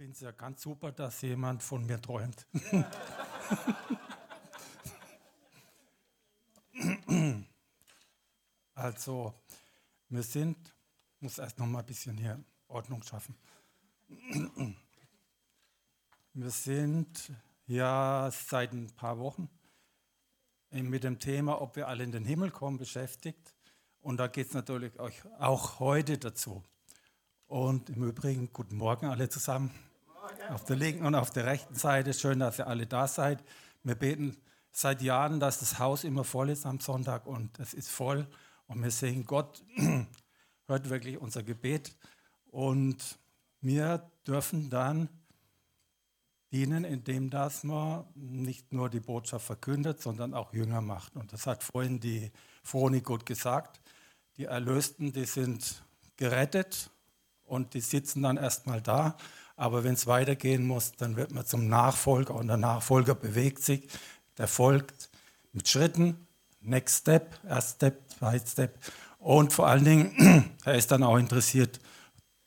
finde es ja ganz super, dass jemand von mir träumt. also, wir sind, muss erst noch mal ein bisschen hier Ordnung schaffen. Wir sind ja seit ein paar Wochen mit dem Thema, ob wir alle in den Himmel kommen, beschäftigt. Und da geht es natürlich auch heute dazu. Und im Übrigen, guten Morgen alle zusammen. Auf der linken und auf der rechten Seite. Schön, dass ihr alle da seid. Wir beten seit Jahren, dass das Haus immer voll ist am Sonntag und es ist voll. Und wir sehen, Gott hört wirklich unser Gebet. Und wir dürfen dann dienen, indem dass man nicht nur die Botschaft verkündet, sondern auch Jünger macht. Und das hat vorhin die Froni gut gesagt. Die Erlösten, die sind gerettet und die sitzen dann erstmal da aber wenn es weitergehen muss, dann wird man zum Nachfolger und der Nachfolger bewegt sich. Der folgt mit Schritten, Next Step, Erst Step, Zweit Step. Und vor allen Dingen, er ist dann auch interessiert,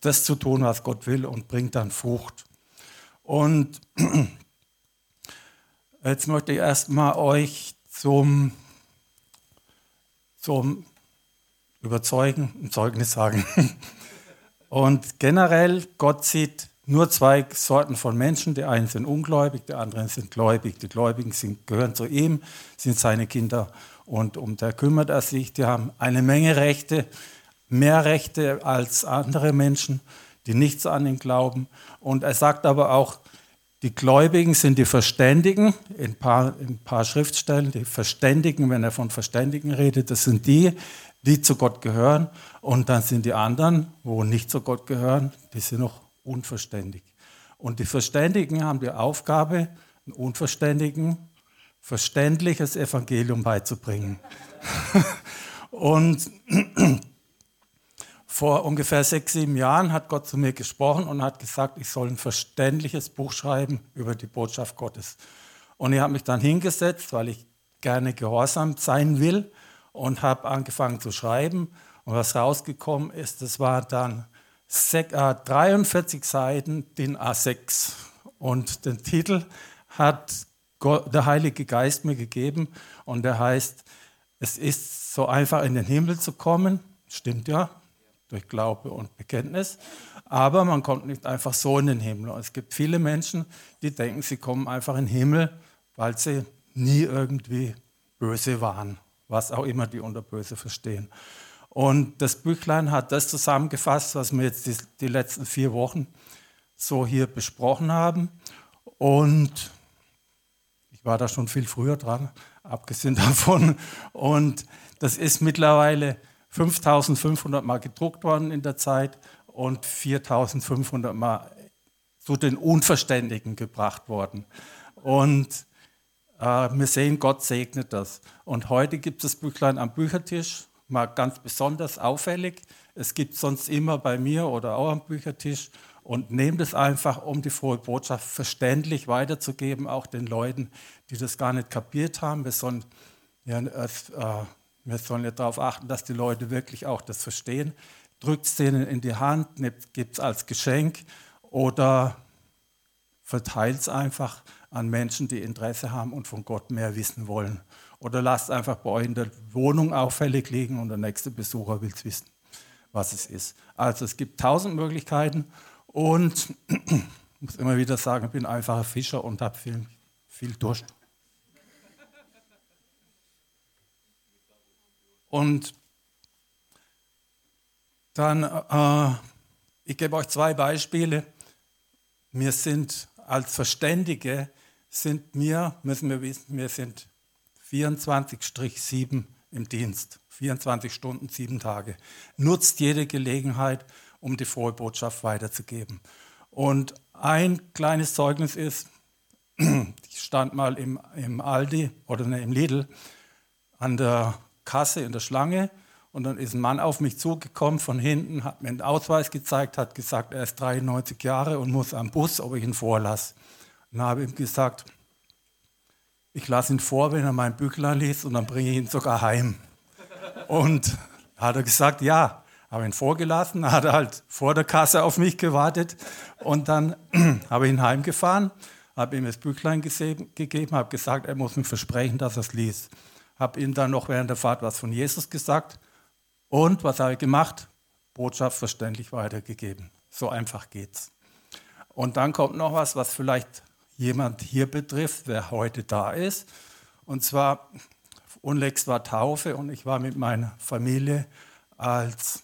das zu tun, was Gott will und bringt dann Frucht. Und jetzt möchte ich erstmal euch zum, zum Überzeugen, ein Zeugnis sagen. Und generell, Gott sieht nur zwei Sorten von Menschen. Die einen sind ungläubig, die anderen sind gläubig. Die Gläubigen sind, gehören zu ihm, sind seine Kinder und um der kümmert er sich. Die haben eine Menge Rechte, mehr Rechte als andere Menschen, die nichts an ihn glauben. Und er sagt aber auch, die Gläubigen sind die Verständigen, in ein paar, in paar Schriftstellen, die Verständigen, wenn er von Verständigen redet, das sind die, die zu Gott gehören. Und dann sind die anderen, wo nicht zu Gott gehören, die sind noch unverständig. Und die Verständigen haben die Aufgabe, den Unverständigen verständliches Evangelium beizubringen. und vor ungefähr sechs, sieben Jahren hat Gott zu mir gesprochen und hat gesagt, ich soll ein verständliches Buch schreiben über die Botschaft Gottes. Und ich habe mich dann hingesetzt, weil ich gerne gehorsam sein will und habe angefangen zu schreiben. Und was rausgekommen ist, das war dann 43 äh, Seiten den A6. Und den Titel hat der Heilige Geist mir gegeben und der heißt, es ist so einfach in den Himmel zu kommen. Stimmt ja, durch Glaube und Bekenntnis. Aber man kommt nicht einfach so in den Himmel. Und es gibt viele Menschen, die denken, sie kommen einfach in den Himmel, weil sie nie irgendwie böse waren, was auch immer die unter böse verstehen. Und das Büchlein hat das zusammengefasst, was wir jetzt die, die letzten vier Wochen so hier besprochen haben. Und ich war da schon viel früher dran, abgesehen davon. Und das ist mittlerweile 5500 Mal gedruckt worden in der Zeit und 4500 Mal zu den Unverständigen gebracht worden. Und äh, wir sehen, Gott segnet das. Und heute gibt es das Büchlein am Büchertisch mal ganz besonders auffällig. Es gibt sonst immer bei mir oder auch am Büchertisch und nehmt es einfach, um die frohe Botschaft verständlich weiterzugeben, auch den Leuten, die das gar nicht kapiert haben. Wir sollen ja, äh, wir sollen ja darauf achten, dass die Leute wirklich auch das verstehen. Drückt es denen in die Hand, gibt es als Geschenk oder verteilt es einfach an Menschen, die Interesse haben und von Gott mehr wissen wollen. Oder lasst einfach bei euch in der Wohnung auffällig liegen und der nächste Besucher will es wissen, was es ist. Also es gibt tausend Möglichkeiten und ich muss immer wieder sagen, ich bin einfacher Fischer und habe viel, viel Durst. Und dann, äh, ich gebe euch zwei Beispiele. Wir sind als Verständige, sind wir, müssen wir wissen, wir sind 24-7 im Dienst. 24 Stunden, sieben Tage. Nutzt jede Gelegenheit, um die frohe Botschaft weiterzugeben. Und ein kleines Zeugnis ist, ich stand mal im, im Aldi oder ne, im Lidl an der Kasse in der Schlange und dann ist ein Mann auf mich zugekommen von hinten, hat mir einen Ausweis gezeigt, hat gesagt, er ist 93 Jahre und muss am Bus, ob ich ihn vorlasse. Dann habe ich ihm gesagt, ich lasse ihn vor, wenn er mein Büchlein liest und dann bringe ich ihn sogar heim. Und hat er gesagt, ja, habe ihn vorgelassen, hat er halt vor der Kasse auf mich gewartet und dann habe ich ihn heimgefahren, habe ihm das Büchlein gegeben, habe gesagt, er muss mir versprechen, dass er es liest. Habe ihm dann noch während der Fahrt was von Jesus gesagt und was habe ich gemacht? Botschaft verständlich weitergegeben. So einfach geht's. Und dann kommt noch was, was vielleicht jemand hier betrifft, wer heute da ist. Und zwar, unlängst war Taufe und ich war mit meiner Familie als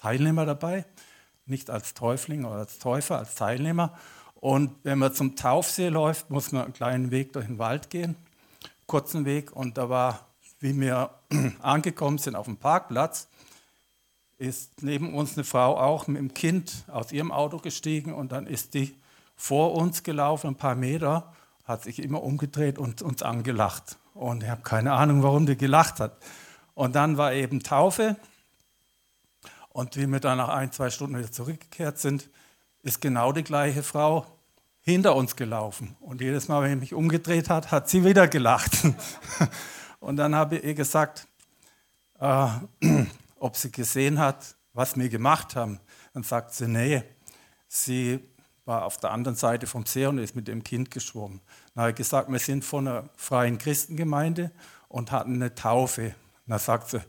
Teilnehmer dabei, nicht als Täufling oder als Täufer, als Teilnehmer. Und wenn man zum Taufsee läuft, muss man einen kleinen Weg durch den Wald gehen, kurzen Weg. Und da war, wie wir angekommen sind auf dem Parkplatz, ist neben uns eine Frau auch mit dem Kind aus ihrem Auto gestiegen und dann ist die vor uns gelaufen, ein paar Meter, hat sich immer umgedreht und uns angelacht. Und ich habe keine Ahnung, warum die gelacht hat. Und dann war eben Taufe. Und wie wir dann nach ein, zwei Stunden wieder zurückgekehrt sind, ist genau die gleiche Frau hinter uns gelaufen. Und jedes Mal, wenn ich mich umgedreht hat, hat sie wieder gelacht. Und dann habe ich ihr gesagt, äh, ob sie gesehen hat, was wir gemacht haben. Dann sagt sie, nee, sie war auf der anderen Seite vom See und ist mit dem Kind geschwommen. Dann habe ich gesagt, wir sind von einer freien Christengemeinde und hatten eine Taufe. Dann sagt sie,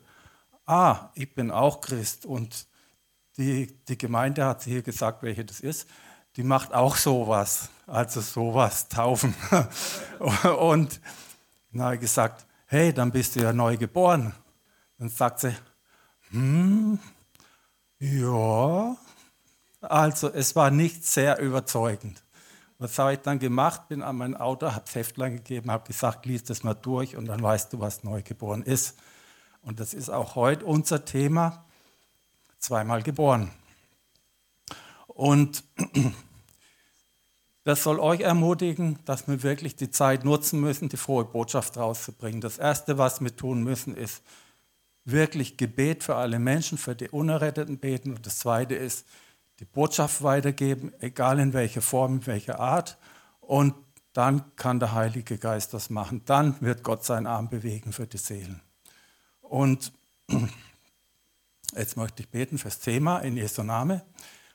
ah, ich bin auch Christ und die, die Gemeinde hat sie hier gesagt, welche das ist, die macht auch sowas, also sowas, Taufen. und dann habe ich gesagt, hey, dann bist du ja neu geboren. Dann sagt sie, hm, ja, also es war nicht sehr überzeugend. Was habe ich dann gemacht? Bin an mein Auto, habe das Heftlein gegeben, habe gesagt, lies das mal durch und dann weißt du, was neugeboren ist. Und das ist auch heute unser Thema, zweimal geboren. Und das soll euch ermutigen, dass wir wirklich die Zeit nutzen müssen, die frohe Botschaft rauszubringen. Das Erste, was wir tun müssen, ist wirklich Gebet für alle Menschen, für die Unerretteten beten. Und das Zweite ist, die Botschaft weitergeben, egal in welcher Form, in welcher Art. Und dann kann der Heilige Geist das machen. Dann wird Gott seinen Arm bewegen für die Seelen. Und jetzt möchte ich beten fürs Thema in Jesu Name.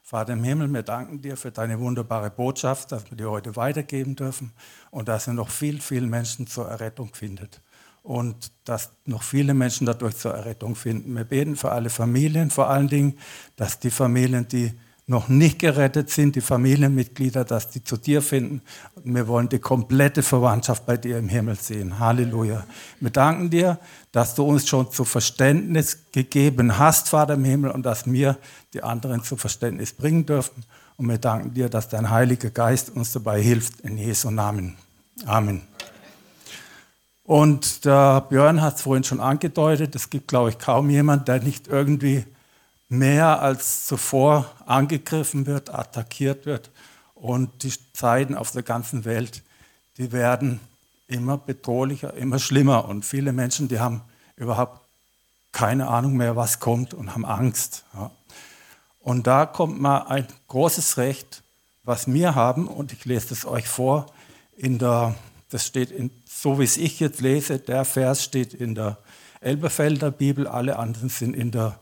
Vater im Himmel, wir danken dir für deine wunderbare Botschaft, dass wir die heute weitergeben dürfen und dass er noch viel, viel Menschen zur Errettung findet und dass noch viele Menschen dadurch zur Errettung finden. Wir beten für alle Familien, vor allen Dingen, dass die Familien, die noch nicht gerettet sind, die Familienmitglieder, dass die zu dir finden. Wir wollen die komplette Verwandtschaft bei dir im Himmel sehen. Halleluja. Wir danken dir, dass du uns schon zu Verständnis gegeben hast, Vater im Himmel, und dass wir die anderen zu Verständnis bringen dürfen. Und wir danken dir, dass dein Heiliger Geist uns dabei hilft. In Jesu Namen. Amen. Und der Björn hat es vorhin schon angedeutet, es gibt, glaube ich, kaum jemand, der nicht irgendwie mehr als zuvor angegriffen wird, attackiert wird. Und die Zeiten auf der ganzen Welt, die werden immer bedrohlicher, immer schlimmer. Und viele Menschen, die haben überhaupt keine Ahnung mehr, was kommt und haben Angst. Ja. Und da kommt mal ein großes Recht, was wir haben, und ich lese es euch vor, in der, das steht in, so wie es ich jetzt lese, der Vers steht in der Elberfelder Bibel, alle anderen sind in der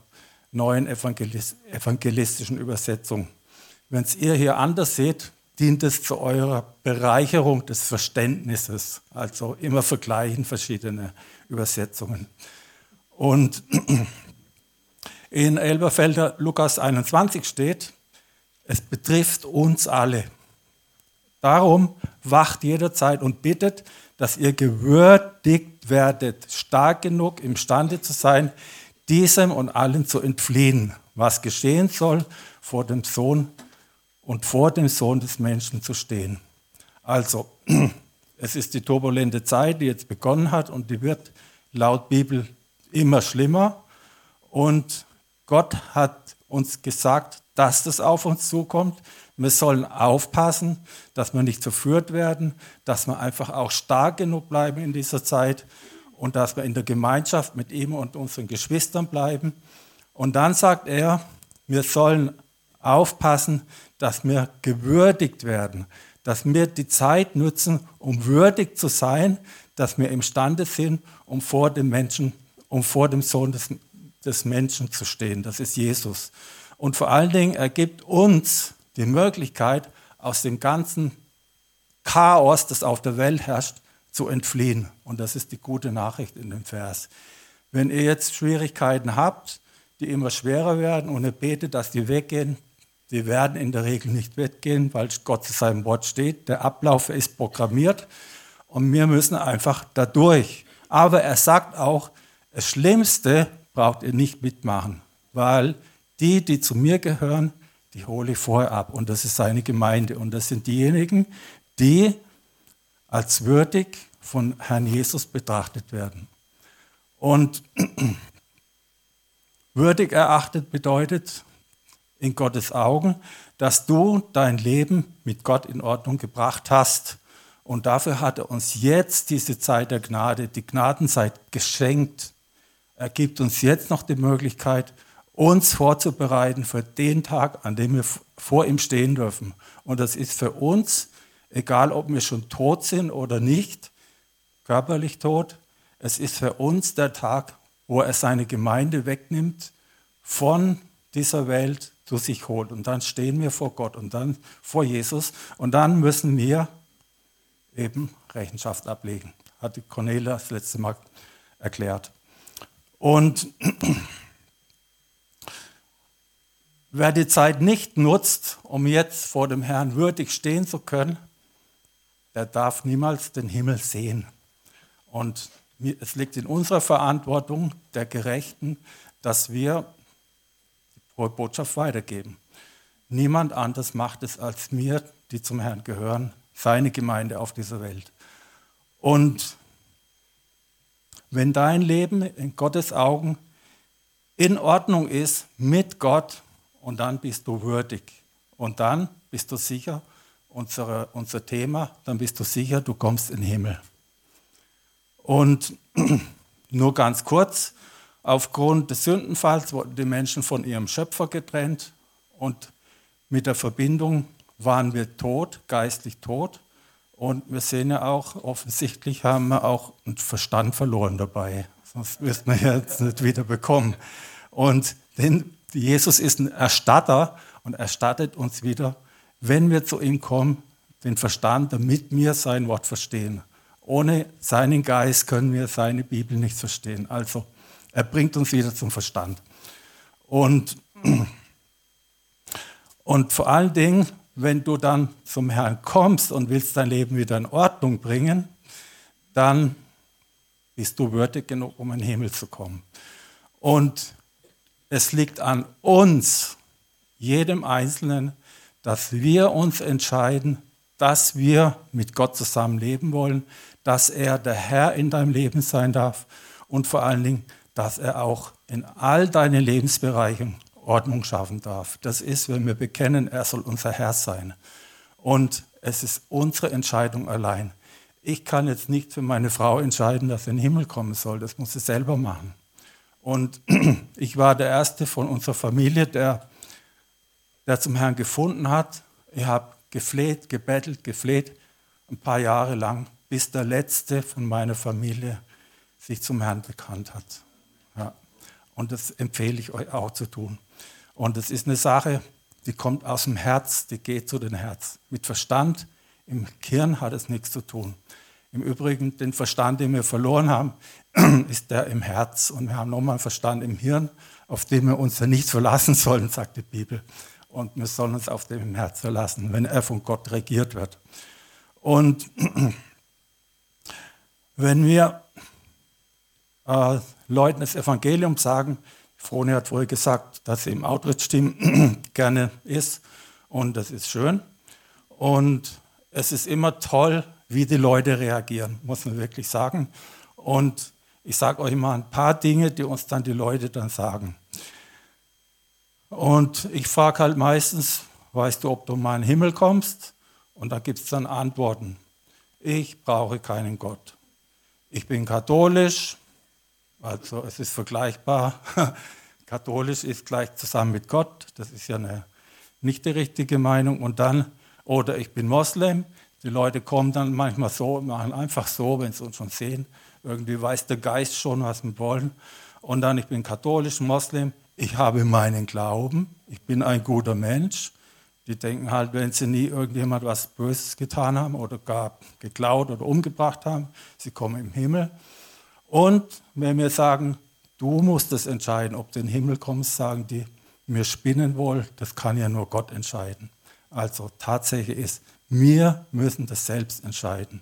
neuen evangelistischen Übersetzung. Wenn es ihr hier anders seht, dient es zu eurer Bereicherung des Verständnisses. Also immer vergleichen verschiedene Übersetzungen. Und in Elberfelder Lukas 21 steht, es betrifft uns alle. Darum wacht jederzeit und bittet, dass ihr gewürdigt werdet, stark genug imstande zu sein, diesem und allen zu entfliehen, was geschehen soll, vor dem Sohn und vor dem Sohn des Menschen zu stehen. Also, es ist die turbulente Zeit, die jetzt begonnen hat und die wird laut Bibel immer schlimmer. Und Gott hat uns gesagt, dass das auf uns zukommt. Wir sollen aufpassen, dass wir nicht verführt werden, dass wir einfach auch stark genug bleiben in dieser Zeit und dass wir in der Gemeinschaft mit ihm und unseren Geschwistern bleiben. Und dann sagt er, wir sollen aufpassen, dass wir gewürdigt werden, dass wir die Zeit nutzen, um würdig zu sein, dass wir imstande sind, um vor dem Menschen, um vor dem Sohn des, des Menschen zu stehen. Das ist Jesus. Und vor allen Dingen, er gibt uns die Möglichkeit, aus dem ganzen Chaos, das auf der Welt herrscht, zu entfliehen. Und das ist die gute Nachricht in dem Vers. Wenn ihr jetzt Schwierigkeiten habt, die immer schwerer werden und ihr betet, dass die weggehen, die werden in der Regel nicht weggehen, weil Gott zu seinem Wort steht. Der Ablauf ist programmiert und wir müssen einfach dadurch. Aber er sagt auch, das Schlimmste braucht ihr nicht mitmachen, weil die, die zu mir gehören, die hole ich vorher ab. Und das ist seine Gemeinde. Und das sind diejenigen, die als würdig von Herrn Jesus betrachtet werden. Und würdig erachtet bedeutet in Gottes Augen, dass du dein Leben mit Gott in Ordnung gebracht hast. Und dafür hat er uns jetzt diese Zeit der Gnade, die Gnadenzeit geschenkt. Er gibt uns jetzt noch die Möglichkeit, uns vorzubereiten für den Tag, an dem wir vor ihm stehen dürfen. Und das ist für uns, egal ob wir schon tot sind oder nicht, körperlich tot, es ist für uns der Tag, wo er seine Gemeinde wegnimmt, von dieser Welt zu sich holt. Und dann stehen wir vor Gott und dann vor Jesus und dann müssen wir eben Rechenschaft ablegen. Hat Cornelia das letzte Mal erklärt. Und Wer die Zeit nicht nutzt, um jetzt vor dem Herrn würdig stehen zu können, der darf niemals den Himmel sehen. Und es liegt in unserer Verantwortung der Gerechten, dass wir die Botschaft weitergeben. Niemand anders macht es als wir, die zum Herrn gehören, seine Gemeinde auf dieser Welt. Und wenn dein Leben in Gottes Augen in Ordnung ist mit Gott, und dann bist du würdig. Und dann bist du sicher, unsere, unser Thema, dann bist du sicher, du kommst in den Himmel. Und nur ganz kurz, aufgrund des Sündenfalls wurden die Menschen von ihrem Schöpfer getrennt und mit der Verbindung waren wir tot, geistlich tot. Und wir sehen ja auch, offensichtlich haben wir auch einen Verstand verloren dabei. Sonst wirst man jetzt nicht wieder bekommen. Und den Jesus ist ein Erstatter und erstattet uns wieder, wenn wir zu ihm kommen, den Verstand, damit wir sein Wort verstehen. Ohne seinen Geist können wir seine Bibel nicht verstehen. Also er bringt uns wieder zum Verstand. Und, und vor allen Dingen, wenn du dann zum Herrn kommst und willst dein Leben wieder in Ordnung bringen, dann bist du würdig genug, um in den Himmel zu kommen. Und es liegt an uns, jedem Einzelnen, dass wir uns entscheiden, dass wir mit Gott zusammen leben wollen, dass er der Herr in deinem Leben sein darf und vor allen Dingen, dass er auch in all deinen Lebensbereichen Ordnung schaffen darf. Das ist, wenn wir bekennen, er soll unser Herr sein. Und es ist unsere Entscheidung allein. Ich kann jetzt nicht für meine Frau entscheiden, dass sie in den Himmel kommen soll. Das muss sie selber machen. Und ich war der Erste von unserer Familie, der, der zum Herrn gefunden hat. Ich habe gefleht, gebettelt, gefleht, ein paar Jahre lang, bis der Letzte von meiner Familie sich zum Herrn bekannt hat. Ja. Und das empfehle ich euch auch zu tun. Und es ist eine Sache, die kommt aus dem Herz, die geht zu den Herz. Mit Verstand im Hirn hat es nichts zu tun. Im Übrigen, den Verstand, den wir verloren haben, ist der im Herz. Und wir haben nochmal einen Verstand im Hirn, auf den wir uns ja nicht verlassen sollen, sagt die Bibel. Und wir sollen uns auf dem Herz verlassen, wenn er von Gott regiert wird. Und wenn wir äh, Leuten das Evangelium sagen, Frone hat vorher gesagt, dass sie im Autrittsteam gerne ist und das ist schön. Und es ist immer toll, wie die Leute reagieren, muss man wirklich sagen. Und ich sage euch mal ein paar Dinge, die uns dann die Leute dann sagen. Und ich frage halt meistens, weißt du, ob du mal in den Himmel kommst? Und da gibt es dann Antworten. Ich brauche keinen Gott. Ich bin katholisch, also es ist vergleichbar. katholisch ist gleich zusammen mit Gott, das ist ja eine, nicht die richtige Meinung. Und dann, oder ich bin Moslem, die Leute kommen dann manchmal so, machen einfach so, wenn sie uns schon sehen. Irgendwie weiß der Geist schon, was wir wollen. Und dann, ich bin katholisch, Moslem, ich habe meinen Glauben, ich bin ein guter Mensch. Die denken halt, wenn sie nie irgendjemand was Böses getan haben oder gar geklaut oder umgebracht haben, sie kommen im Himmel. Und wenn wir sagen, du musst es entscheiden, ob du in den Himmel kommst, sagen die, wir spinnen wohl, das kann ja nur Gott entscheiden. Also tatsächlich ist, wir müssen das selbst entscheiden.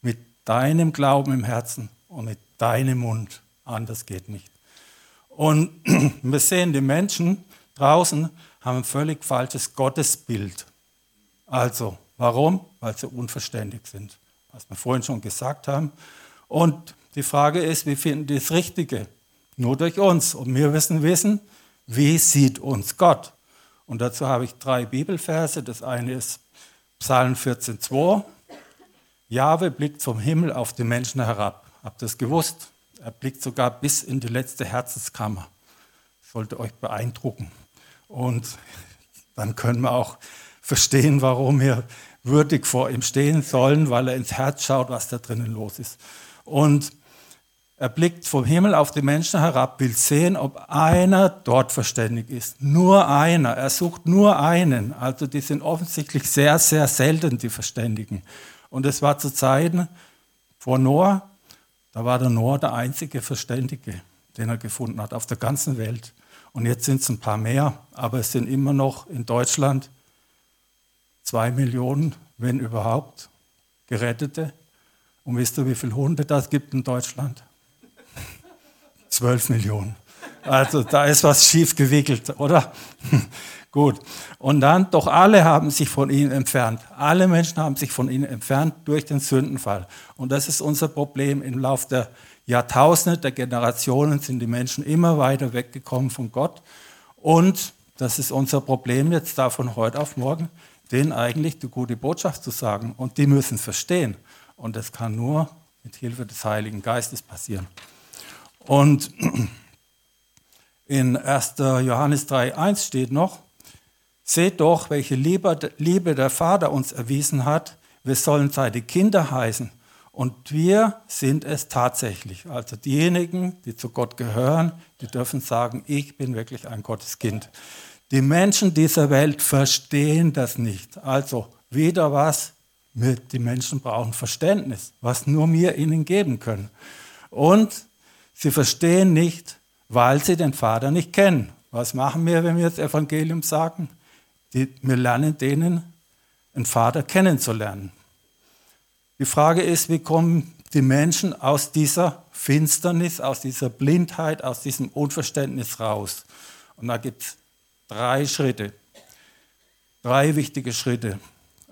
Mit deinem Glauben im Herzen und mit deinem Mund. Anders geht nicht. Und wir sehen, die Menschen draußen haben ein völlig falsches Gottesbild. Also, warum? Weil sie unverständig sind, was wir vorhin schon gesagt haben. Und die Frage ist, wie finden die das Richtige? Nur durch uns. Und wir müssen wissen, wie sieht uns Gott? Und dazu habe ich drei Bibelverse. Das eine ist Psalm 14,2. Jahwe blickt vom Himmel auf die Menschen herab. Habt ihr das gewusst? Er blickt sogar bis in die letzte Herzenskammer. Sollte euch beeindrucken. Und dann können wir auch verstehen, warum wir würdig vor ihm stehen sollen, weil er ins Herz schaut, was da drinnen los ist. Und er blickt vom Himmel auf die Menschen herab, will sehen, ob einer dort verständig ist. Nur einer. Er sucht nur einen. Also die sind offensichtlich sehr, sehr selten, die Verständigen. Und es war zu Zeiten vor Noah, da war der Noah der einzige Verständige, den er gefunden hat auf der ganzen Welt. Und jetzt sind es ein paar mehr, aber es sind immer noch in Deutschland zwei Millionen, wenn überhaupt, Gerettete. Und wisst ihr, wie viele Hunde das gibt in Deutschland? 12 Millionen. Also da ist was schief gewickelt, oder? Gut. Und dann, doch alle haben sich von ihnen entfernt. Alle Menschen haben sich von ihnen entfernt durch den Sündenfall. Und das ist unser Problem. Im Laufe der Jahrtausende, der Generationen sind die Menschen immer weiter weggekommen von Gott. Und das ist unser Problem jetzt da von heute auf morgen, denen eigentlich die gute Botschaft zu sagen. Und die müssen verstehen. Und das kann nur mit Hilfe des Heiligen Geistes passieren. Und in 1. Johannes 3.1 steht noch, seht doch, welche Liebe der Vater uns erwiesen hat, wir sollen seine Kinder heißen. Und wir sind es tatsächlich. Also diejenigen, die zu Gott gehören, die dürfen sagen, ich bin wirklich ein Gotteskind. Die Menschen dieser Welt verstehen das nicht. Also wieder was, die Menschen brauchen Verständnis, was nur wir ihnen geben können. Und Sie verstehen nicht, weil sie den Vater nicht kennen. Was machen wir, wenn wir das Evangelium sagen? Die, wir lernen denen, einen Vater kennenzulernen. Die Frage ist, wie kommen die Menschen aus dieser Finsternis, aus dieser Blindheit, aus diesem Unverständnis raus? Und da gibt es drei Schritte, drei wichtige Schritte.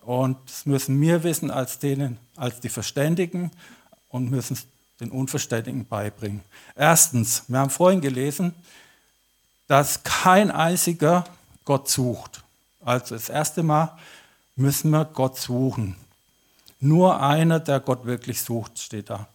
Und das müssen wir wissen als denen, als die Verständigen und müssen es den Unverständigen beibringen. Erstens, wir haben vorhin gelesen, dass kein einziger Gott sucht. Also das erste Mal müssen wir Gott suchen. Nur einer, der Gott wirklich sucht, steht da.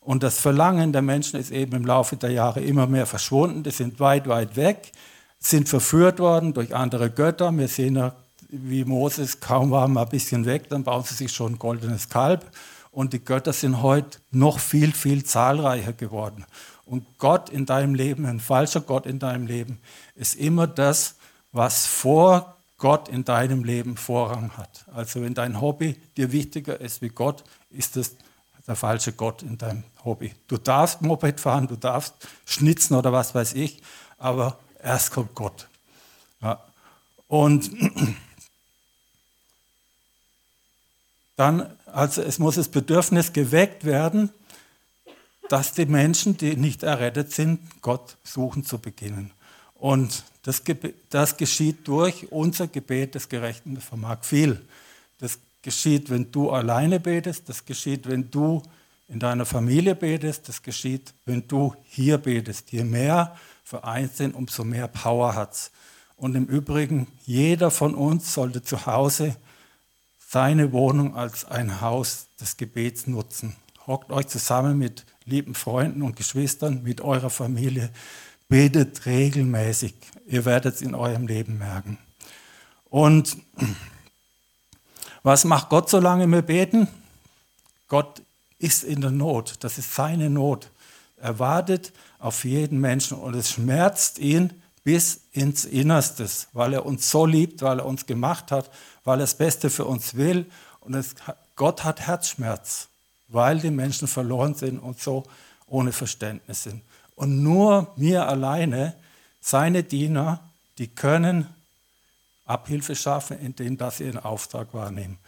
Und das Verlangen der Menschen ist eben im Laufe der Jahre immer mehr verschwunden. Die sind weit, weit weg, sind verführt worden durch andere Götter. Wir sehen ja, wie Moses, kaum war mal ein bisschen weg, dann bauen sie sich schon ein goldenes Kalb und die Götter sind heute noch viel, viel zahlreicher geworden. Und Gott in deinem Leben, ein falscher Gott in deinem Leben, ist immer das, was vor Gott in deinem Leben Vorrang hat. Also wenn dein Hobby dir wichtiger ist wie Gott, ist das der falsche Gott in deinem Hobby. Du darfst Moped fahren, du darfst schnitzen oder was weiß ich, aber erst kommt Gott. Ja. Und dann also es muss das Bedürfnis geweckt werden, dass die Menschen, die nicht errettet sind, Gott suchen zu beginnen. Und das, das geschieht durch unser Gebet des Gerechten, das vermag viel. Das geschieht, wenn du alleine betest, das geschieht, wenn du in deiner Familie betest, das geschieht, wenn du hier betest. Je mehr vereint sind, umso mehr Power hat es. Und im Übrigen, jeder von uns sollte zu Hause seine Wohnung als ein Haus des Gebets nutzen. Hockt euch zusammen mit lieben Freunden und Geschwistern, mit eurer Familie, betet regelmäßig. Ihr werdet es in eurem Leben merken. Und was macht Gott, solange wir beten? Gott ist in der Not. Das ist seine Not. Er wartet auf jeden Menschen und es schmerzt ihn bis ins Innerste, weil er uns so liebt, weil er uns gemacht hat, weil er das Beste für uns will. Und es, Gott hat Herzschmerz, weil die Menschen verloren sind und so ohne Verständnis sind. Und nur mir alleine, seine Diener, die können Abhilfe schaffen, indem dass sie ihren Auftrag wahrnehmen.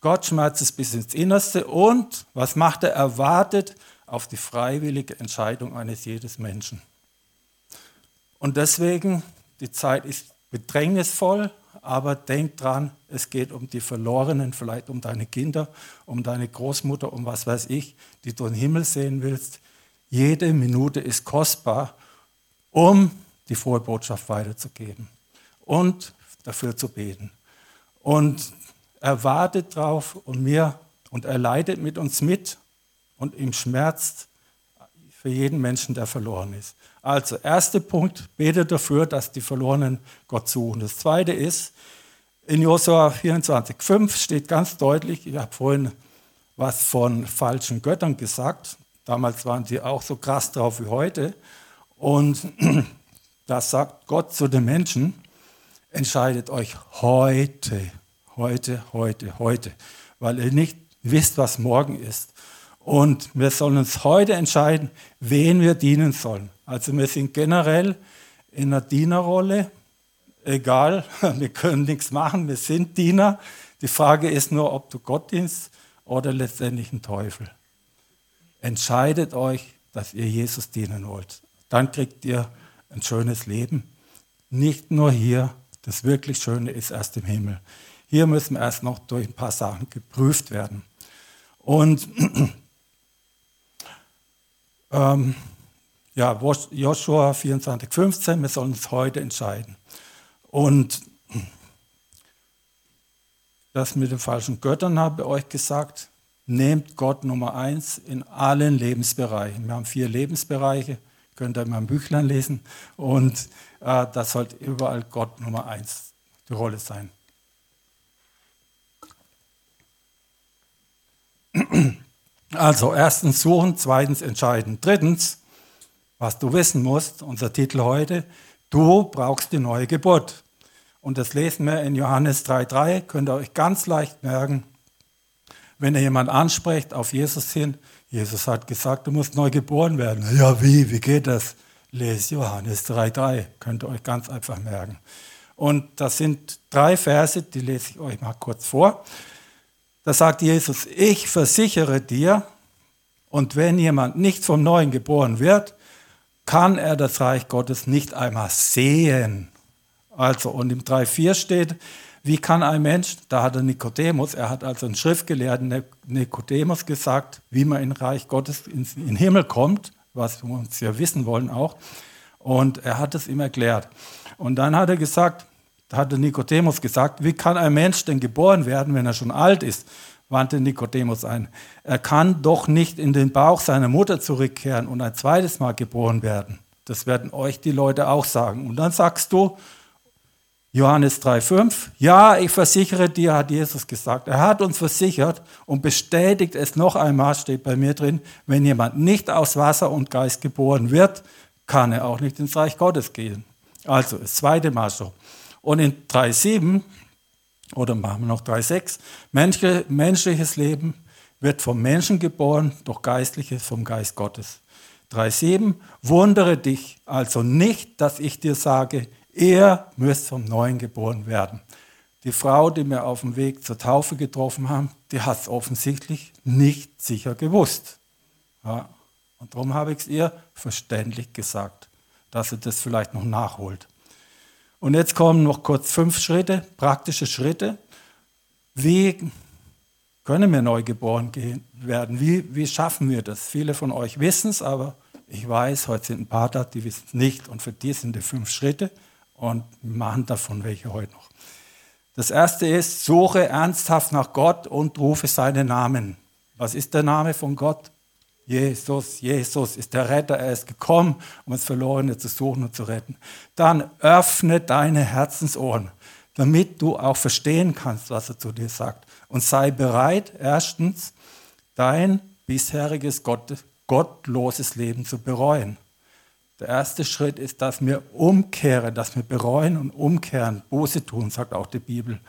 Gott schmerzt es bis ins Innerste und was macht er? Er wartet auf die freiwillige Entscheidung eines jedes Menschen. Und deswegen, die Zeit ist bedrängnisvoll, aber denk dran, es geht um die Verlorenen, vielleicht um deine Kinder, um deine Großmutter, um was weiß ich, die du im Himmel sehen willst. Jede Minute ist kostbar, um die frohe Botschaft weiterzugeben und dafür zu beten. Und er wartet drauf und mir und er leidet mit uns mit und ihm schmerzt für jeden Menschen, der verloren ist. Also, erster Punkt, bete dafür, dass die Verlorenen Gott suchen. Das zweite ist, in Josua 24,5 steht ganz deutlich, ich habe vorhin was von falschen Göttern gesagt. Damals waren sie auch so krass drauf wie heute. Und da sagt Gott zu den Menschen, entscheidet euch heute, heute, heute, heute, weil ihr nicht wisst, was morgen ist. Und wir sollen uns heute entscheiden, wen wir dienen sollen. Also wir sind generell in einer Dienerrolle, egal, wir können nichts machen, wir sind Diener. Die Frage ist nur, ob du Gott dienst oder letztendlich einen Teufel. Entscheidet euch, dass ihr Jesus dienen wollt. Dann kriegt ihr ein schönes Leben. Nicht nur hier, das wirklich Schöne ist erst im Himmel. Hier müssen wir erst noch durch ein paar Sachen geprüft werden. Und ähm, ja, Joshua 24, 15, wir sollen uns heute entscheiden. Und das mit den falschen Göttern habe ich euch gesagt, nehmt Gott Nummer eins in allen Lebensbereichen. Wir haben vier Lebensbereiche, könnt ihr in meinem Büchlein lesen. Und äh, das sollte überall Gott Nummer eins die Rolle sein. Also erstens suchen, zweitens entscheiden. Drittens, was du wissen musst, unser Titel heute, du brauchst die neue Geburt. Und das lesen wir in Johannes 3.3, könnt ihr euch ganz leicht merken. Wenn ihr jemand anspricht auf Jesus hin, Jesus hat gesagt, du musst neu geboren werden. Ja, wie? Wie geht das? Lest Johannes 3.3, könnt ihr euch ganz einfach merken. Und das sind drei Verse, die lese ich euch mal kurz vor. Da sagt Jesus, ich versichere dir, und wenn jemand nicht vom Neuen geboren wird, kann er das Reich Gottes nicht einmal sehen. Also, und im 3,4 steht, wie kann ein Mensch, da hat er Nikodemus, er hat also einen Schriftgelehrten Nikodemus gesagt, wie man in Reich Gottes in den Himmel kommt, was wir uns ja wissen wollen auch. Und er hat es ihm erklärt. Und dann hat er gesagt, da hatte Nikodemus gesagt, wie kann ein Mensch denn geboren werden, wenn er schon alt ist? wandte Nikodemus ein. Er kann doch nicht in den Bauch seiner Mutter zurückkehren und ein zweites Mal geboren werden. Das werden euch die Leute auch sagen. Und dann sagst du, Johannes 3,5, ja, ich versichere dir, hat Jesus gesagt. Er hat uns versichert und bestätigt es noch einmal, steht bei mir drin, wenn jemand nicht aus Wasser und Geist geboren wird, kann er auch nicht ins Reich Gottes gehen. Also das zweite Mal so. Und in 3,7, oder machen wir noch 3,6, menschliches Leben wird vom Menschen geboren, doch geistliches vom Geist Gottes. 3,7, wundere dich also nicht, dass ich dir sage, ihr müsst vom Neuen geboren werden. Die Frau, die wir auf dem Weg zur Taufe getroffen haben, die hat es offensichtlich nicht sicher gewusst. Ja, und darum habe ich es ihr verständlich gesagt, dass sie das vielleicht noch nachholt. Und jetzt kommen noch kurz fünf Schritte, praktische Schritte. Wie können wir neu geboren werden? Wie, wie schaffen wir das? Viele von euch wissen es, aber ich weiß, heute sind ein paar da, die wissen es nicht. Und für die sind die fünf Schritte und machen davon welche heute noch. Das erste ist, suche ernsthaft nach Gott und rufe seinen Namen. Was ist der Name von Gott? Jesus, Jesus ist der Retter, er ist gekommen, um das Verlorene zu suchen und zu retten. Dann öffne deine Herzensohren, damit du auch verstehen kannst, was er zu dir sagt. Und sei bereit, erstens, dein bisheriges Gott, gottloses Leben zu bereuen. Der erste Schritt ist, dass wir umkehren, dass wir bereuen und umkehren, Buße tun, sagt auch die Bibel.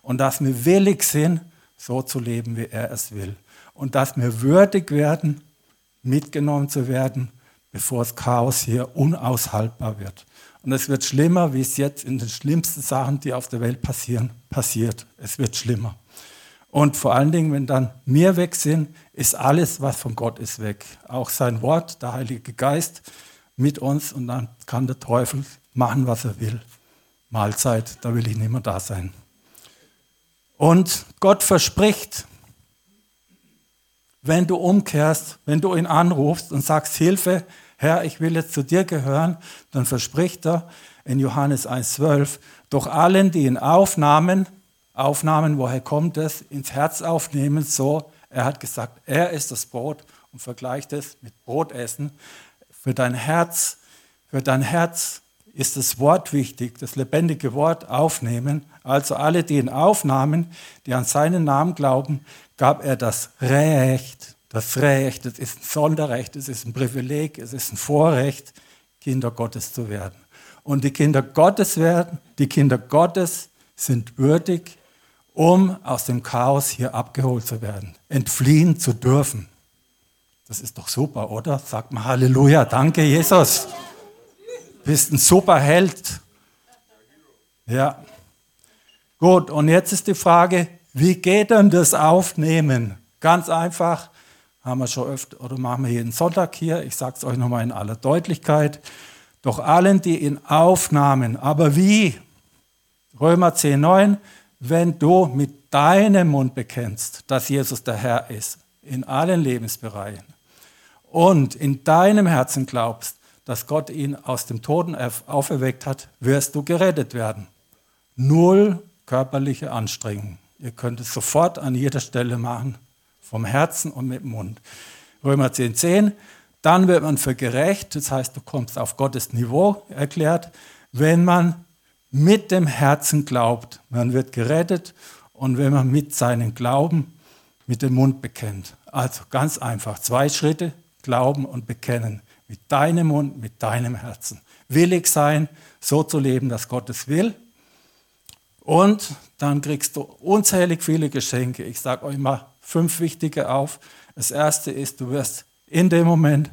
Und dass wir willig sind, so zu leben, wie er es will. Und dass wir würdig werden, mitgenommen zu werden, bevor das Chaos hier unaushaltbar wird. Und es wird schlimmer, wie es jetzt in den schlimmsten Sachen, die auf der Welt passieren, passiert. Es wird schlimmer. Und vor allen Dingen, wenn dann wir weg sind, ist alles, was von Gott ist, weg. Auch sein Wort, der Heilige Geist mit uns und dann kann der Teufel machen, was er will. Mahlzeit, da will ich nicht mehr da sein. Und Gott verspricht, wenn du umkehrst, wenn du ihn anrufst und sagst, Hilfe, Herr, ich will jetzt zu dir gehören, dann verspricht er in Johannes 1,12, doch allen, die ihn aufnahmen, aufnahmen, woher kommt es, ins Herz aufnehmen, so, er hat gesagt, er ist das Brot und vergleicht es mit Brotessen. Für dein Herz, für dein Herz ist das Wort wichtig, das lebendige Wort aufnehmen. Also alle, die ihn aufnahmen, die an seinen Namen glauben, gab er das Recht, das Recht, es ist ein Sonderrecht, es ist ein Privileg, es ist ein Vorrecht, Kinder Gottes zu werden. Und die Kinder Gottes werden, die Kinder Gottes sind würdig, um aus dem Chaos hier abgeholt zu werden, entfliehen zu dürfen. Das ist doch super, oder? Sagt mal Halleluja, danke Jesus bist ein super Held. Ja. Gut, und jetzt ist die Frage, wie geht denn das Aufnehmen? Ganz einfach, haben wir schon öfter oder machen wir jeden Sonntag hier. Ich sage es euch nochmal in aller Deutlichkeit. Doch allen, die ihn aufnahmen, aber wie? Römer 10, 9, wenn du mit deinem Mund bekennst, dass Jesus der Herr ist, in allen Lebensbereichen, und in deinem Herzen glaubst, dass Gott ihn aus dem Toten auferweckt hat, wirst du gerettet werden. Null körperliche Anstrengung. Ihr könnt es sofort an jeder Stelle machen, vom Herzen und mit dem Mund. Römer 10, 10. Dann wird man für gerecht, das heißt, du kommst auf Gottes Niveau erklärt, wenn man mit dem Herzen glaubt. Man wird gerettet und wenn man mit seinem Glauben mit dem Mund bekennt. Also ganz einfach, zwei Schritte, glauben und bekennen mit deinem Mund, mit deinem Herzen. Willig sein, so zu leben, dass Gott es will. Und dann kriegst du unzählig viele Geschenke. Ich sage euch mal fünf wichtige auf. Das erste ist, du wirst in dem Moment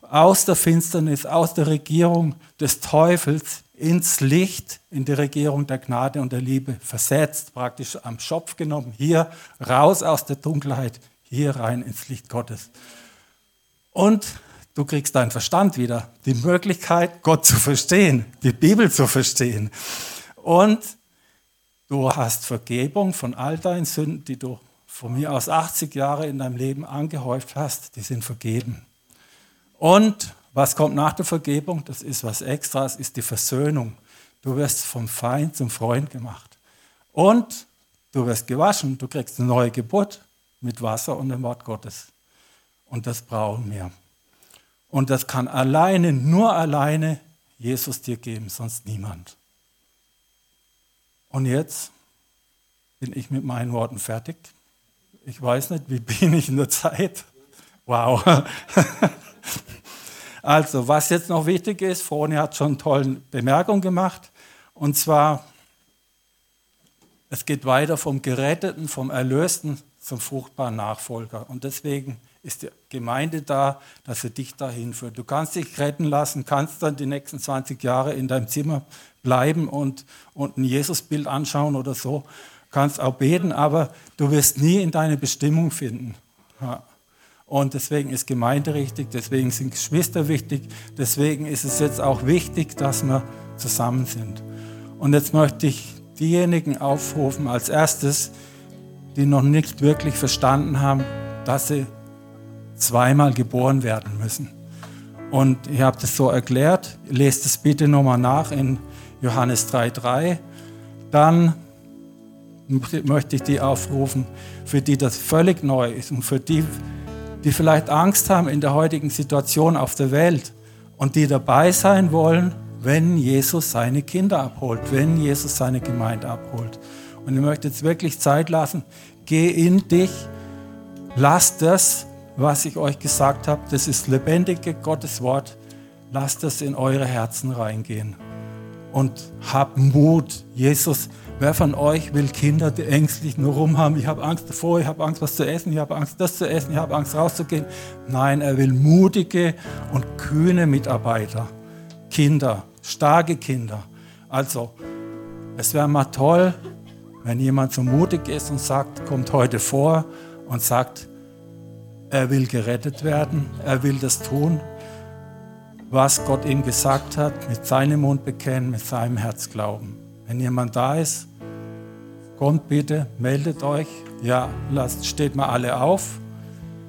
aus der Finsternis, aus der Regierung des Teufels ins Licht, in die Regierung der Gnade und der Liebe versetzt, praktisch am Schopf genommen, hier raus aus der Dunkelheit, hier rein ins Licht Gottes. Und Du kriegst deinen Verstand wieder, die Möglichkeit, Gott zu verstehen, die Bibel zu verstehen. Und du hast Vergebung von all deinen Sünden, die du von mir aus 80 Jahre in deinem Leben angehäuft hast, die sind vergeben. Und was kommt nach der Vergebung? Das ist was Extras, ist die Versöhnung. Du wirst vom Feind zum Freund gemacht. Und du wirst gewaschen, du kriegst eine neue Geburt mit Wasser und dem Wort Gottes. Und das brauchen wir. Und das kann alleine, nur alleine Jesus dir geben, sonst niemand. Und jetzt bin ich mit meinen Worten fertig. Ich weiß nicht, wie bin ich in der Zeit? Wow. Also, was jetzt noch wichtig ist, Froni hat schon eine tolle Bemerkung gemacht. Und zwar, es geht weiter vom Geretteten, vom Erlösten zum fruchtbaren Nachfolger. Und deswegen ist die Gemeinde da, dass sie dich dahin führt. Du kannst dich retten lassen, kannst dann die nächsten 20 Jahre in deinem Zimmer bleiben und, und ein Jesusbild anschauen oder so. Kannst auch beten, aber du wirst nie in deine Bestimmung finden. Ja. Und deswegen ist Gemeinde richtig, deswegen sind Geschwister wichtig, deswegen ist es jetzt auch wichtig, dass wir zusammen sind. Und jetzt möchte ich diejenigen aufrufen als erstes, die noch nicht wirklich verstanden haben, dass sie zweimal geboren werden müssen. Und ich habe das so erklärt. Lest es bitte nochmal nach in Johannes 3,3. Dann möchte ich die aufrufen, für die das völlig neu ist und für die, die vielleicht Angst haben in der heutigen Situation auf der Welt und die dabei sein wollen, wenn Jesus seine Kinder abholt, wenn Jesus seine Gemeinde abholt. Und ich möchte jetzt wirklich Zeit lassen, geh in dich, lass das was ich euch gesagt habe, das ist lebendige Gottes Wort. Lasst es in eure Herzen reingehen. Und habt Mut. Jesus, wer von euch will Kinder, die ängstlich nur rumhaben? Ich habe Angst davor, ich habe Angst, was zu essen, ich habe Angst, das zu essen, ich habe Angst, rauszugehen. Nein, er will mutige und kühne Mitarbeiter. Kinder, starke Kinder. Also, es wäre mal toll, wenn jemand so mutig ist und sagt, kommt heute vor und sagt, er will gerettet werden, er will das tun, was Gott ihm gesagt hat, mit seinem Mund bekennen, mit seinem Herz glauben. Wenn jemand da ist, kommt bitte, meldet euch. Ja, lasst, steht mal alle auf,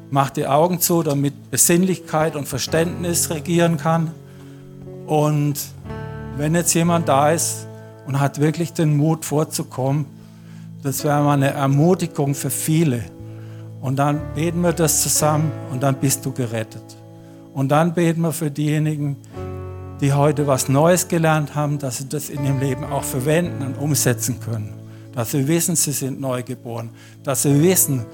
macht die Augen zu, damit Besinnlichkeit und Verständnis regieren kann. Und wenn jetzt jemand da ist und hat wirklich den Mut vorzukommen, das wäre mal eine Ermutigung für viele. Und dann beten wir das zusammen und dann bist du gerettet. Und dann beten wir für diejenigen, die heute was Neues gelernt haben, dass sie das in ihrem Leben auch verwenden und umsetzen können. Dass sie wissen, sie sind neu geboren. Dass sie wissen,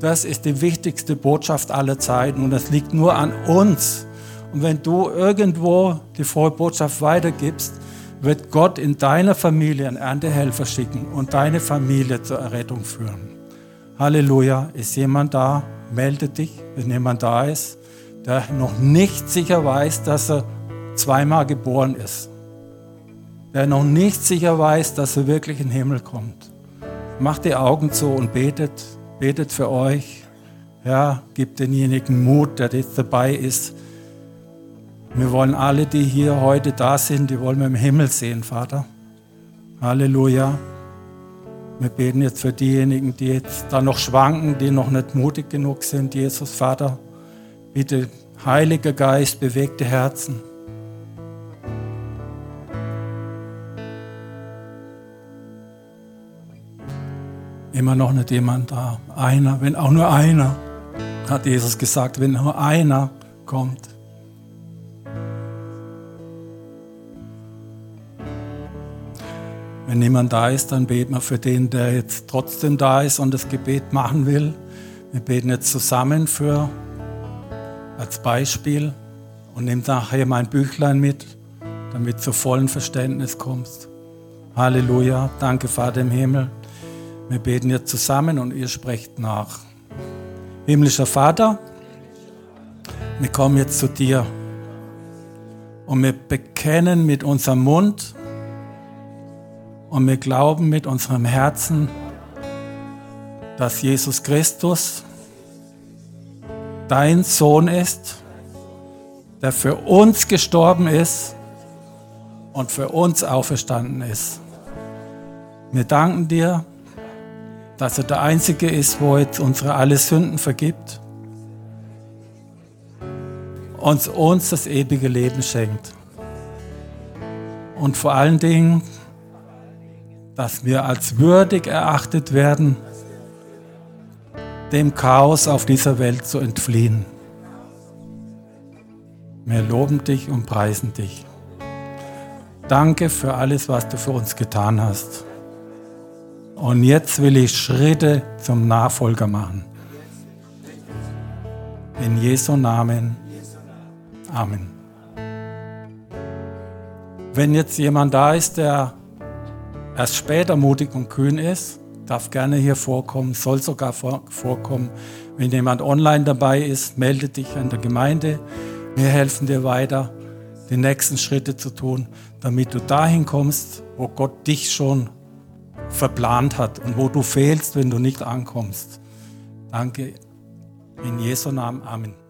das ist die wichtigste Botschaft aller Zeiten und das liegt nur an uns. Und wenn du irgendwo die frohe Botschaft weitergibst, wird Gott in deiner Familie einen Erntehelfer schicken und deine Familie zur Errettung führen. Halleluja, ist jemand da? Melde dich, wenn jemand da ist, der noch nicht sicher weiß, dass er zweimal geboren ist. Der noch nicht sicher weiß, dass er wirklich in den Himmel kommt. Macht die Augen zu und betet, betet für euch. Ja, gibt denjenigen Mut, der jetzt dabei ist. Wir wollen alle, die hier heute da sind, die wollen wir im Himmel sehen, Vater. Halleluja. Wir beten jetzt für diejenigen, die jetzt da noch schwanken, die noch nicht mutig genug sind. Jesus, Vater, bitte, Heiliger Geist, bewegte Herzen. Immer noch nicht jemand da. Einer, wenn auch nur einer, hat Jesus gesagt, wenn nur einer kommt. Wenn niemand da ist, dann beten wir für den, der jetzt trotzdem da ist und das Gebet machen will. Wir beten jetzt zusammen für als Beispiel und nimm nachher mein Büchlein mit, damit du zu vollen Verständnis kommst. Halleluja, danke Vater im Himmel. Wir beten jetzt zusammen und ihr sprecht nach. Himmlischer Vater, wir kommen jetzt zu dir und wir bekennen mit unserem Mund, und wir glauben mit unserem Herzen, dass Jesus Christus dein Sohn ist, der für uns gestorben ist und für uns auferstanden ist. Wir danken dir, dass er der Einzige ist, wo jetzt unsere alle Sünden vergibt und uns das ewige Leben schenkt. Und vor allen Dingen, dass wir als würdig erachtet werden, dem Chaos auf dieser Welt zu entfliehen. Wir loben dich und preisen dich. Danke für alles, was du für uns getan hast. Und jetzt will ich Schritte zum Nachfolger machen. In Jesu Namen. Amen. Wenn jetzt jemand da ist, der erst später mutig und kühn ist, darf gerne hier vorkommen, soll sogar vorkommen. Wenn jemand online dabei ist, melde dich an der Gemeinde. Wir helfen dir weiter, die nächsten Schritte zu tun, damit du dahin kommst, wo Gott dich schon verplant hat und wo du fehlst, wenn du nicht ankommst. Danke. In Jesu Namen. Amen.